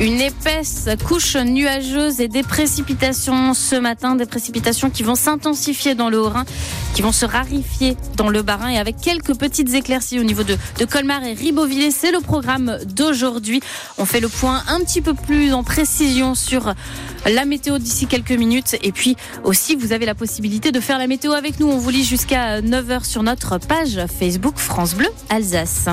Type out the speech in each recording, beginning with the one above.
Une épaisse couche nuageuse et des précipitations ce matin, des précipitations qui vont s'intensifier dans le Haut-Rhin, qui vont se rarifier dans le Bas-Rhin et avec quelques petites éclaircies au niveau de, de Colmar et Ribeauvillé. C'est le programme d'aujourd'hui. On fait le point un petit peu plus en précision sur la météo d'ici quelques minutes. Et puis aussi, vous avez la possibilité de faire la météo avec nous. On vous lit jusqu'à 9h sur notre page Facebook France Bleu Alsace.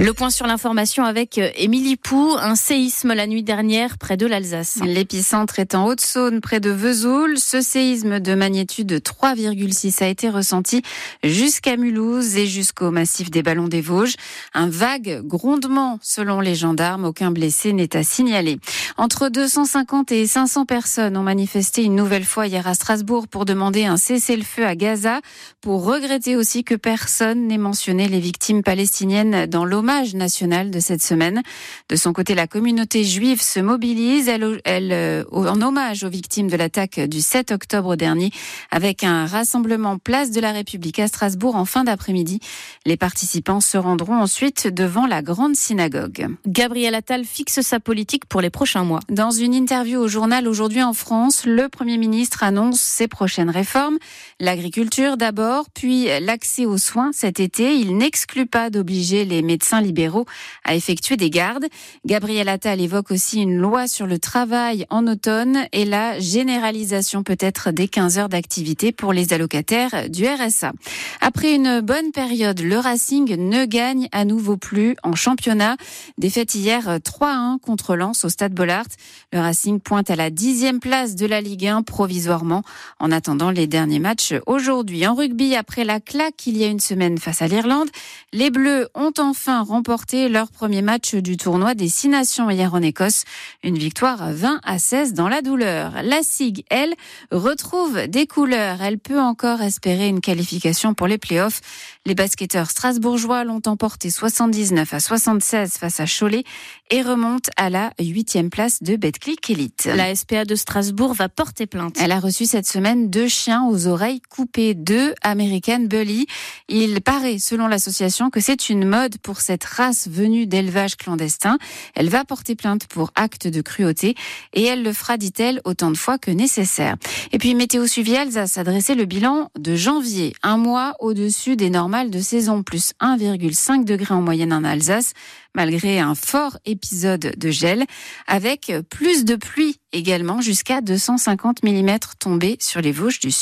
Le point sur l'information avec euh, Émilie Pou, un séisme la nuit dernière près de l'Alsace. L'épicentre est en Haute-Saône, près de Vesoul. Ce séisme de magnitude 3,6 a été ressenti jusqu'à Mulhouse et jusqu'au massif des Ballons des Vosges. Un vague grondement selon les gendarmes. Aucun blessé n'est à signaler. Entre 250 et 500 personnes ont manifesté une nouvelle fois hier à Strasbourg pour demander un cessez-le-feu à Gaza, pour regretter aussi que personne n'ait mentionné les victimes palestiniennes dans l'hommage national de cette semaine. De son côté, la communauté juive se mobilise, elle, elle euh, en hommage aux victimes de l'attaque du 7 octobre dernier, avec un rassemblement place de la République à Strasbourg en fin d'après-midi. Les participants se rendront ensuite devant la grande synagogue. Gabriel Attal fixe sa politique pour les prochains mois. Dans une interview au journal Aujourd'hui en France, le Premier ministre annonce ses prochaines réformes. L'agriculture d'abord, puis l'accès aux soins cet été. Il n'exclut pas d'obliger les médecins libéraux à effectuer des gardes. Gabriel Attal évoque aussi une loi sur le travail en automne et la généralisation peut-être des 15 heures d'activité pour les allocataires du RSA. Après une bonne période, le Racing ne gagne à nouveau plus en championnat. Défaite hier 3-1 contre Lens au Stade Bollard. Le Racing pointe à la dixième place de la Ligue 1 provisoirement en attendant les derniers matchs aujourd'hui. En rugby, après la claque il y a une semaine face à l'Irlande, les Bleus ont enfin remporté leur premier match du tournoi des Six Nations hier en Écosse. Une victoire 20 à 16 dans la douleur. La SIG, elle, retrouve des couleurs. Elle peut encore espérer une qualification pour les playoffs. Les basketteurs strasbourgeois l'ont emporté 79 à 76 face à Cholet et remontent à la huitième place de Betclic Elite. La SPA de Strasbourg va porter plainte. Elle a reçu cette semaine deux chiens aux oreilles coupées, deux American Bully. Il paraît, selon l'association, que c'est une mode pour cette race venue d'élevage clandestin. Elle va porter plainte pour acte de cruauté et elle le fera, dit-elle, autant de fois que nécessaire. Et puis Météo Suivi Alsace a dressé le bilan de janvier, un mois au-dessus des normales de saison, plus 1,5 degré en moyenne en Alsace, malgré un fort épisode de gel, avec plus de pluie également, jusqu'à 250 mm tombés sur les Vosges du Sud.